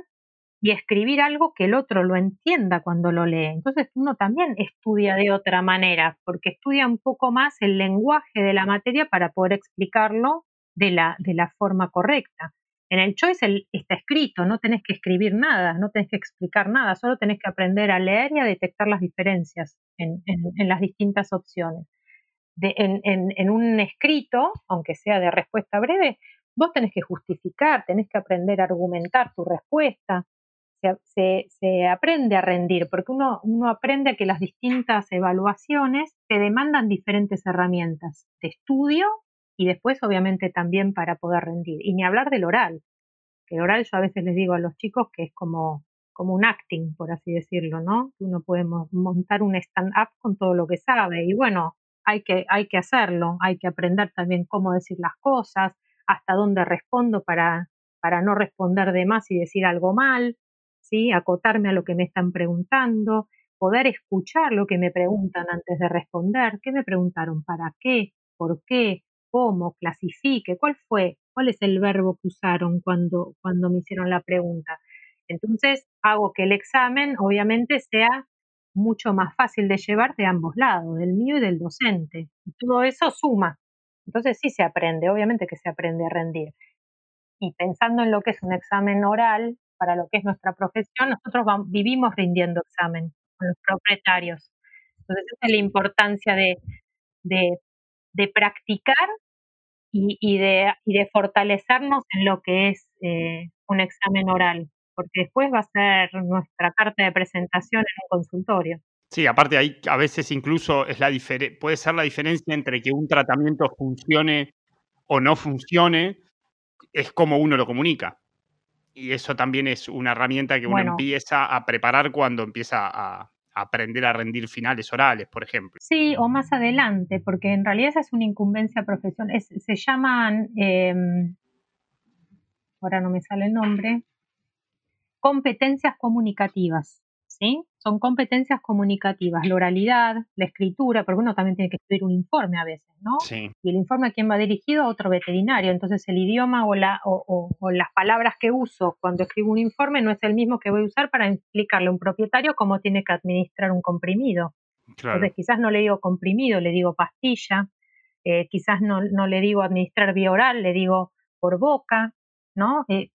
y escribir algo que el otro lo entienda cuando lo lee. Entonces uno también estudia de otra manera, porque estudia un poco más el lenguaje de la materia para poder explicarlo de la, de la forma correcta. En el choice está escrito, no tenés que escribir nada, no tenés que explicar nada, solo tenés que aprender a leer y a detectar las diferencias en, las distintas opciones. en, un escrito, aunque sea de respuesta breve, vos tenés que justificar, tenés que aprender a argumentar tu respuesta. Se, aprende a rendir, porque uno, aprende que las distintas evaluaciones te demandan diferentes herramientas de estudio y después obviamente también para poder rendir. Y ni hablar del oral, que el oral yo a veces les digo a los chicos que es como, como un acting, por así decirlo, ¿no? Uno puede montar un stand-up con todo lo que sabe y bueno, hay que, hay que hacerlo, hay que aprender también cómo decir las cosas, hasta dónde respondo para, para no responder de más y decir algo mal, ¿sí? acotarme a lo que me están preguntando, poder escuchar lo que me preguntan antes de responder, qué me preguntaron, para qué, por qué, cómo, clasifique, cuál fue, cuál es el verbo que usaron cuando, cuando me hicieron la pregunta. Entonces hago que el examen obviamente sea mucho más fácil de llevar de ambos lados, del mío y del docente. Y todo eso suma. Entonces sí se aprende, obviamente que se aprende a rendir. Y pensando en lo que es un examen oral, para lo que es nuestra profesión, nosotros vivimos rindiendo examen con los propietarios. Entonces esa es la importancia de, de, practicar y, de, y, de, fortalecernos en lo que es eh, un examen oral porque después va a ser nuestra carta de presentación en un consultorio. Sí, aparte ahí a veces incluso es la puede ser la diferencia entre que un tratamiento funcione o no funcione, es como uno lo comunica. Y eso también es una herramienta que uno empieza a preparar cuando empieza a, aprender a rendir finales orales, por ejemplo. Sí, o más adelante, porque en realidad esa es una incumbencia profesional. se llaman, em, ahora no me sale el nombre, competencias comunicativas, ¿sí? Son competencias comunicativas, la oralidad, la escritura, porque uno también tiene que escribir un informe a veces, ¿no? Sí. Y el informe a quién va dirigido, a otro veterinario. Entonces el idioma o, la, o, las palabras que uso cuando escribo un informe no es el mismo que voy a usar para explicarle a un propietario cómo tiene que administrar un comprimido. Entonces quizás no le digo comprimido, le digo pastilla, eh, quizás no, no, le digo administrar vía oral, le digo por boca, ¿no? Eh,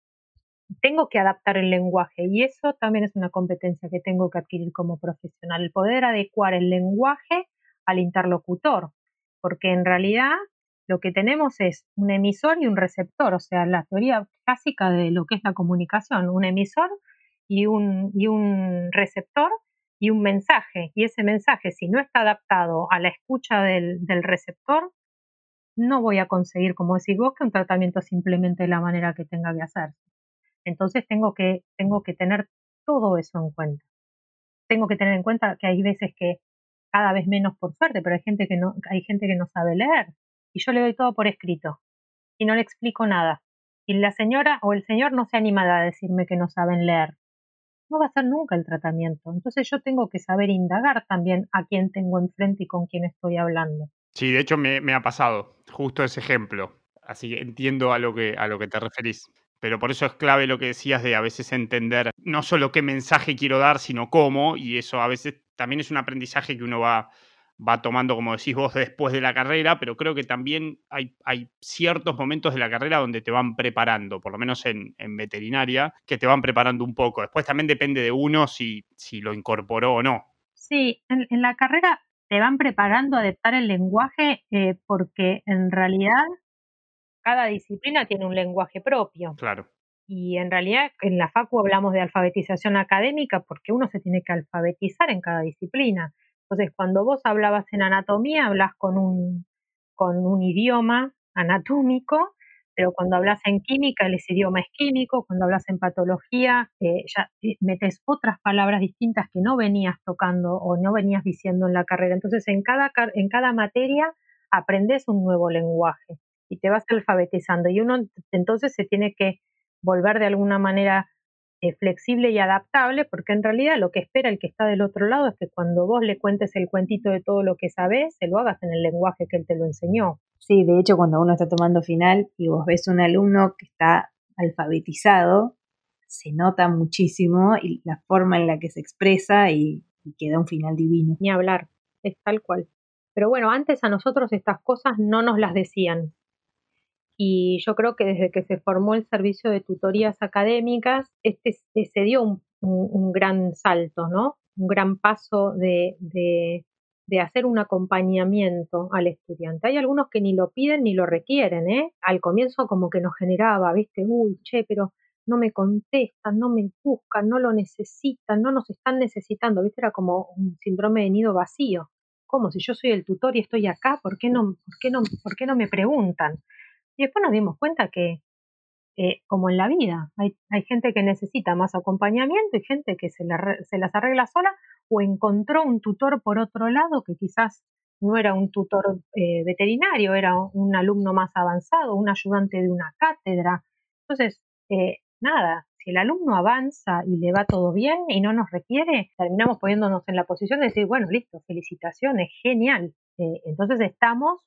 tengo que adaptar el lenguaje y eso también es una competencia que tengo que adquirir como profesional, el poder adecuar el lenguaje al interlocutor, porque en realidad lo que tenemos es un emisor y un receptor, o sea, la teoría clásica de lo que es la comunicación, un emisor y un, y un receptor y un mensaje, y ese mensaje si no está adaptado a la escucha del, del receptor, no voy a conseguir, como decís vos, que un tratamiento simplemente de la manera que tenga que hacerse. Entonces tengo que, tengo que tener todo eso en cuenta. Tengo que tener en cuenta que hay veces que cada vez menos por suerte, pero hay gente que no, hay gente que no sabe leer. Y yo le doy todo por escrito. Y no le explico nada. Y la señora o el señor no se anima a decirme que no saben leer. No va a ser nunca el tratamiento. Entonces yo tengo que saber indagar también a quién tengo enfrente y con quién estoy hablando. Sí, de hecho me, ha pasado justo ese ejemplo. Así que entiendo a lo que, a lo que te referís pero por eso es clave lo que decías de a veces entender no solo qué mensaje quiero dar, sino cómo, y eso a veces también es un aprendizaje que uno va, va tomando, como decís vos, después de la carrera, pero creo que también hay, hay ciertos momentos de la carrera donde te van preparando, por lo menos en, veterinaria, que te van preparando un poco. Después también depende de uno si, si lo incorporó o no. Sí, en, la carrera te van preparando a adaptar el lenguaje eh, porque en realidad cada disciplina tiene un lenguaje propio. Claro. Y en realidad en la FACU hablamos de alfabetización académica porque uno se tiene que alfabetizar en cada disciplina. Entonces, cuando vos hablabas en anatomía, hablas con un, con un idioma anatómico, pero cuando hablas en química, ese idioma es químico, cuando hablas en patología, eh, ya metes otras palabras distintas que no venías tocando o no venías diciendo en la carrera. Entonces, en cada, en cada materia aprendes un nuevo lenguaje y te vas alfabetizando. Y uno entonces se tiene que volver de alguna manera eh, flexible y adaptable, porque en realidad lo que espera el que está del otro lado es que cuando vos le cuentes el cuentito de todo lo que sabes, se lo hagas en el lenguaje que él te lo enseñó. Sí, de hecho, cuando uno está tomando final y vos ves un alumno que está alfabetizado, se nota muchísimo y la forma en la que se expresa y, y queda un final divino. Ni hablar, es tal cual. Pero bueno, antes a nosotros estas cosas no nos las decían. Y yo creo que desde que se formó el servicio de tutorías académicas, este se dio un, gran salto, ¿no? Un gran paso de, de, de, hacer un acompañamiento al estudiante. Hay algunos que ni lo piden ni lo requieren, ¿eh? Al comienzo como que nos generaba, ¿viste? Uy, che, pero no me contestan, no me buscan, no lo necesitan, no nos están necesitando, ¿viste? Era como un síndrome de nido vacío. ¿Cómo? Si yo soy el tutor y estoy acá, ¿por qué no, por qué no, por qué no me preguntan? Y después nos dimos cuenta que, eh, como en la vida, hay, hay, gente que necesita más acompañamiento y gente que se, se las arregla sola o encontró un tutor por otro lado que quizás no era un tutor eh, veterinario, era un alumno más avanzado, un ayudante de una cátedra. Entonces, eh, nada, si el alumno avanza y le va todo bien y no nos requiere, terminamos poniéndonos en la posición de decir, bueno, listo, felicitaciones, genial. entonces estamos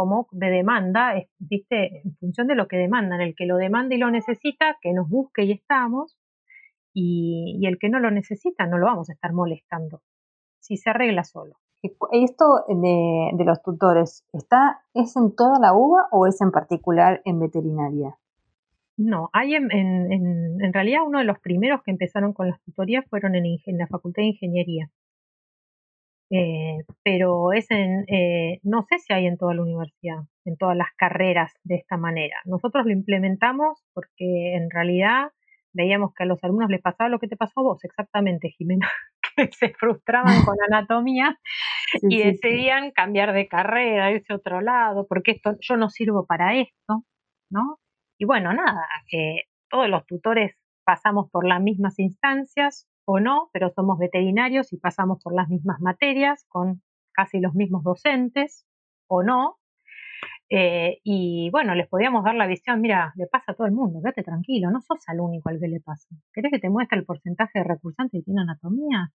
como de demanda, viste, en función de lo que demandan, el que lo demanda y lo necesita, que nos busque y estamos, y, el que no lo necesita, no lo vamos a estar molestando. si se arregla solo. ¿Esto de, de los tutores está es en toda la UBA o es en particular en veterinaria? No, hay en, en, en, realidad uno de los primeros que empezaron con las tutorías fueron en la Facultad de Ingeniería. Eh, pero es en, eh, no sé si hay en toda la universidad, en todas las carreras de esta manera. Nosotros lo implementamos porque en realidad veíamos que a los alumnos les pasaba lo que te pasó a vos, exactamente, Jimena, que se frustraban con anatomía y decidían cambiar de carrera, irse a otro lado, porque esto, yo no sirvo para esto, ¿no? Y bueno, nada, que todos los tutores pasamos por las mismas instancias, o no, pero somos veterinarios y pasamos por las mismas materias con casi los mismos docentes o no. Eh, y bueno, les podíamos dar la visión, mira, le pasa a todo el mundo, quédate tranquilo, no sos al único al que le pasa. ¿Querés que te muestre el porcentaje de recursantes que tiene anatomía?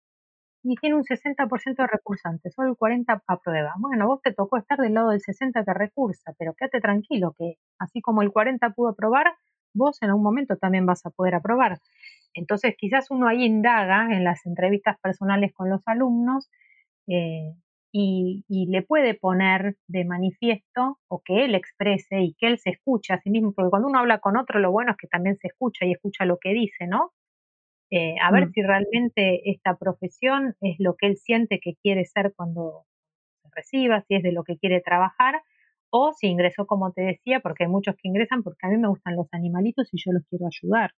Y tiene un 60% de recursantes, solo el 40% aprueba. Bueno, vos te tocó estar del lado del 60% que recursa, pero quédate tranquilo que así como el 40% pudo aprobar, vos en algún momento también vas a poder aprobar. Entonces, quizás uno ahí indaga en las entrevistas personales con los alumnos eh, y, le puede poner de manifiesto o que él exprese y que él se escuche a sí mismo, porque cuando uno habla con otro, lo bueno es que también se escucha y escucha lo que dice, ¿no? Eh, a ver mm. si realmente esta profesión es lo que él siente que quiere ser cuando se reciba, si es de lo que quiere trabajar, o si ingresó, como te decía, porque hay muchos que ingresan porque a mí me gustan los animalitos y yo los quiero ayudar.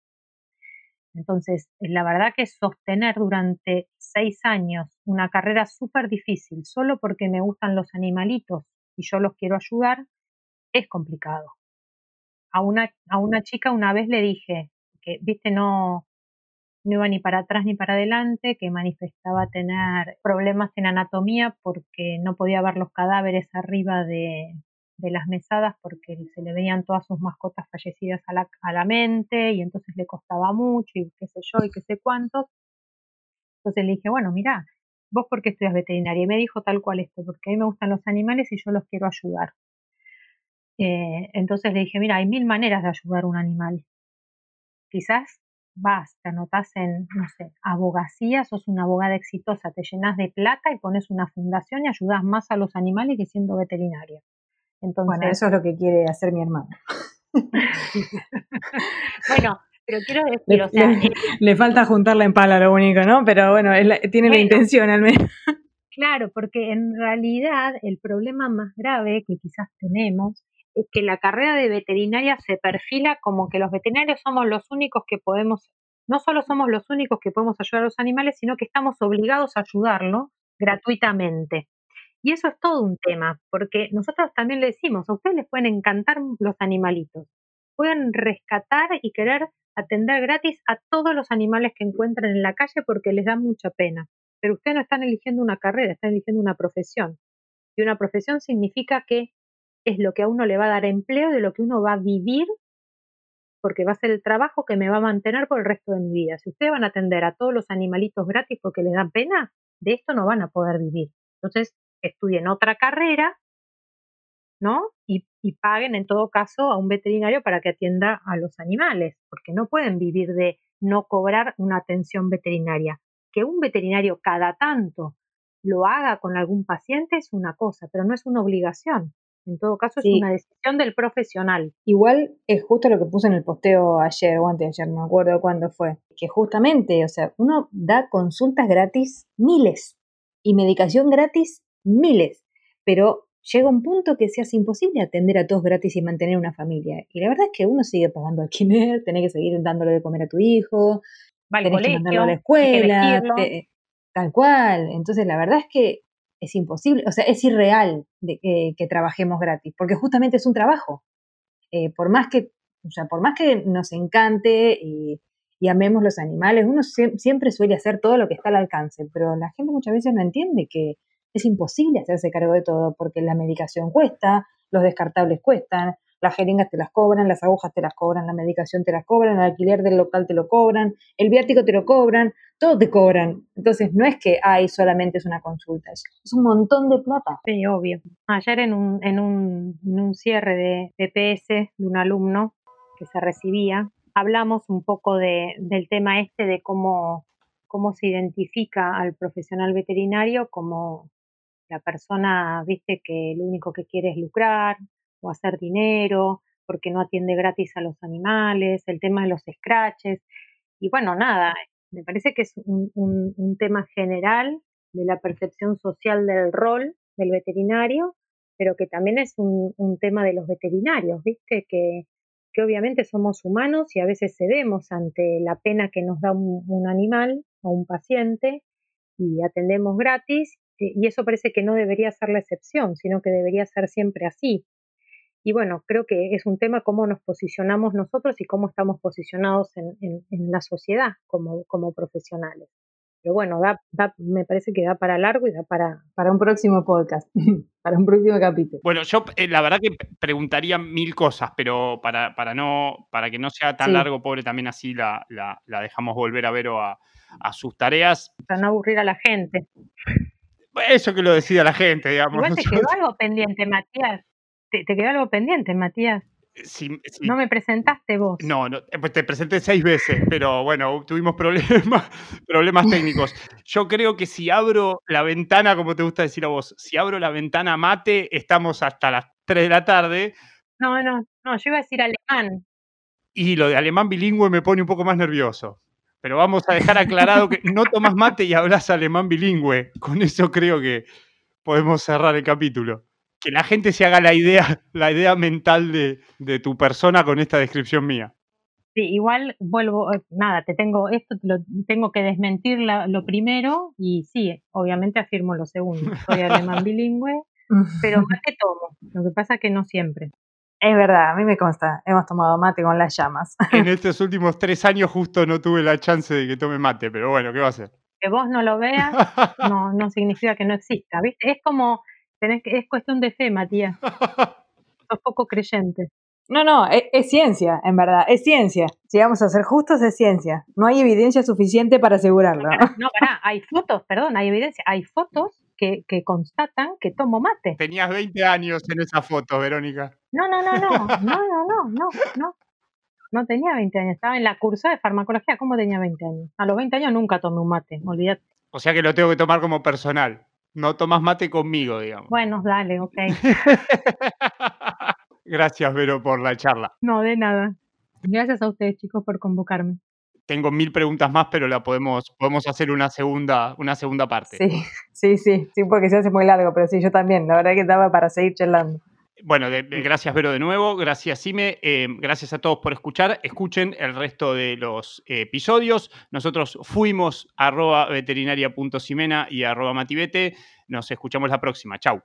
Entonces, la verdad que sostener durante seis años una carrera súper difícil solo porque me gustan los animalitos y yo los quiero ayudar es complicado. A una, a una chica una vez le dije que, viste, no, no iba ni para atrás ni para adelante, que manifestaba tener problemas en anatomía porque no podía ver los cadáveres arriba de, de las mesadas porque se le venían todas sus mascotas fallecidas a la, a la mente y entonces le costaba mucho y qué sé yo y qué sé cuántos. Entonces le dije, bueno, mira, vos por qué estudias veterinaria? Y me dijo tal cual esto, porque a mí me gustan los animales y yo los quiero ayudar. Eh, entonces le dije, mira, hay mil maneras de ayudar a un animal. Quizás vas, te anotás en, no sé, abogacía, sos una abogada exitosa, te llenas de plata y pones una fundación y ayudas más a los animales que siendo veterinaria bueno, eso es lo que quiere hacer mi hermano. bueno, pero quiero decir, o sea, eh, le, falta juntarla en pala lo único, ¿no? Pero bueno, tiene la intención al menos. Claro, porque en realidad el problema más grave que quizás tenemos es que la carrera de veterinaria se perfila como que los veterinarios somos los únicos que podemos, no solo somos los únicos que podemos ayudar a los animales, sino que estamos obligados a ayudarlo gratuitamente. Y eso es todo un tema, porque nosotros también le decimos, a ustedes les pueden encantar los animalitos, pueden rescatar y querer atender gratis a todos los animales que encuentran en la calle porque les da mucha pena. Pero ustedes no están eligiendo una carrera, están eligiendo una profesión. Y una profesión significa que es lo que a uno le va a dar empleo, de lo que uno va a vivir, porque va a ser el trabajo que me va a mantener por el resto de mi vida. Si ustedes van a atender a todos los animalitos gratis porque les da pena, de esto no van a poder vivir. Entonces, estudien otra carrera, ¿no? Y, paguen en todo caso a un veterinario para que atienda a los animales, porque no pueden vivir de no cobrar una atención veterinaria. Que un veterinario cada tanto lo haga con algún paciente es una cosa, pero no es una obligación. En todo caso, es una decisión del profesional. Igual es justo lo que puse en el posteo ayer o antes de ayer, no me acuerdo cuándo fue. Que justamente, o sea, uno da consultas gratis miles y medicación gratis miles, pero llega un punto que se hace imposible atender a todos gratis y mantener una familia. Y la verdad es que uno sigue pagando alquiler, tenés que seguir dándole de comer a tu hijo, Va tenés que mandarlo a la escuela, tal cual. Entonces la verdad es que es imposible, o sea, es irreal de, que trabajemos gratis, porque justamente es un trabajo. Eh, por más que, o sea, por más que nos encante y, y amemos los animales, uno siempre suele hacer todo lo que está al alcance, pero la gente muchas veces no entiende que es imposible hacerse cargo de todo porque la medicación cuesta, los descartables cuestan, las jeringas te las cobran, las agujas te las cobran, la medicación te las cobran, el alquiler del local te lo cobran, el viático te lo cobran, todo te cobran. Entonces no es que hay solamente es una consulta, es, un montón de plata. Sí, obvio. Ayer en un, en un, en un cierre de PPS de un alumno que se recibía, hablamos un poco de, del tema este de cómo cómo se identifica al profesional veterinario como la persona, viste, que lo único que quiere es lucrar o hacer dinero, porque no atiende gratis a los animales, el tema de los scratches. Y bueno, nada, me parece que es un, un tema general de la percepción social del rol del veterinario, pero que también es un, un tema de los veterinarios, viste, que, que obviamente somos humanos y a veces cedemos ante la pena que nos da un, animal o un paciente y atendemos gratis y eso parece que no debería ser la excepción, sino que debería ser siempre así. Y bueno, creo que es un tema cómo nos posicionamos nosotros y cómo estamos posicionados en, en la sociedad como, como profesionales. Pero bueno, da, me parece que da para largo y da para, para un próximo podcast, para un próximo capítulo. Bueno, yo eh, la verdad que preguntaría mil cosas, pero para, para, no, para que no sea tan largo, pobre, también así la, la, dejamos volver a ver o a, sus tareas. Para no aburrir a la gente. Eso que lo decida la gente, digamos. Igual te quedó algo pendiente, Matías. te quedó algo pendiente, Matías. No me presentaste vos. No, no, eh, pues te presenté seis veces, pero bueno, tuvimos problemas, problemas técnicos. Yo creo que si abro la ventana, como te gusta decir a vos, si abro la ventana mate, estamos hasta las 3 de la tarde. No, no, no, yo iba a decir alemán. Y lo de alemán bilingüe me pone un poco más nervioso. Pero vamos a dejar aclarado que no tomas mate y hablas alemán bilingüe. Con eso creo que podemos cerrar el capítulo que la gente se haga la idea, la idea mental de, tu persona con esta descripción mía. Sí, igual vuelvo, eh, nada, te tengo esto, lo, tengo que desmentir lo primero y sí, obviamente afirmo lo segundo. Soy alemán bilingüe, pero mate tomo. Lo que pasa es que no siempre. Es verdad, a mí me consta, hemos tomado mate con las llamas. En estos últimos tres años justo no tuve la chance de que tome mate, pero bueno, ¿qué va a hacer? Que vos no lo veas no, no significa que no exista, ¿viste? Es como es cuestión de fe, Matías. Sos poco creyente. No, no, e, es, ciencia, en verdad, es ciencia. Si vamos a ser justos, es ciencia. No hay evidencia suficiente para asegurarlo. No, pará, hay fotos, perdón, hay evidencia. Hay fotos que, que, constatan que tomo mate. Tenías 20 años en esa foto, Verónica. No, no, no, no, no, no, no, no, no. No tenía 20 años, estaba en la cursa de farmacología. ¿Cómo tenía 20 años? A los 20 años nunca tomé un mate, olvídate. O sea que lo tengo que tomar como personal. No tomas mate conmigo, digamos. Bueno, dale, ok. Gracias, Vero, por la charla. No, de nada. Gracias a ustedes, chicos, por convocarme. Tengo mil preguntas más, pero la podemos, podemos hacer una segunda, una segunda parte. Sí, sí, sí, sí, porque se hace muy largo, pero sí, yo también. La verdad que estaba para seguir charlando. Bueno, gracias Vero de nuevo, gracias Sime, eh, gracias a todos por escuchar. Escuchen el resto de los episodios. Nosotros fuimos arroba veterinaria.simena y arroba matibete. Nos escuchamos la próxima. Chau.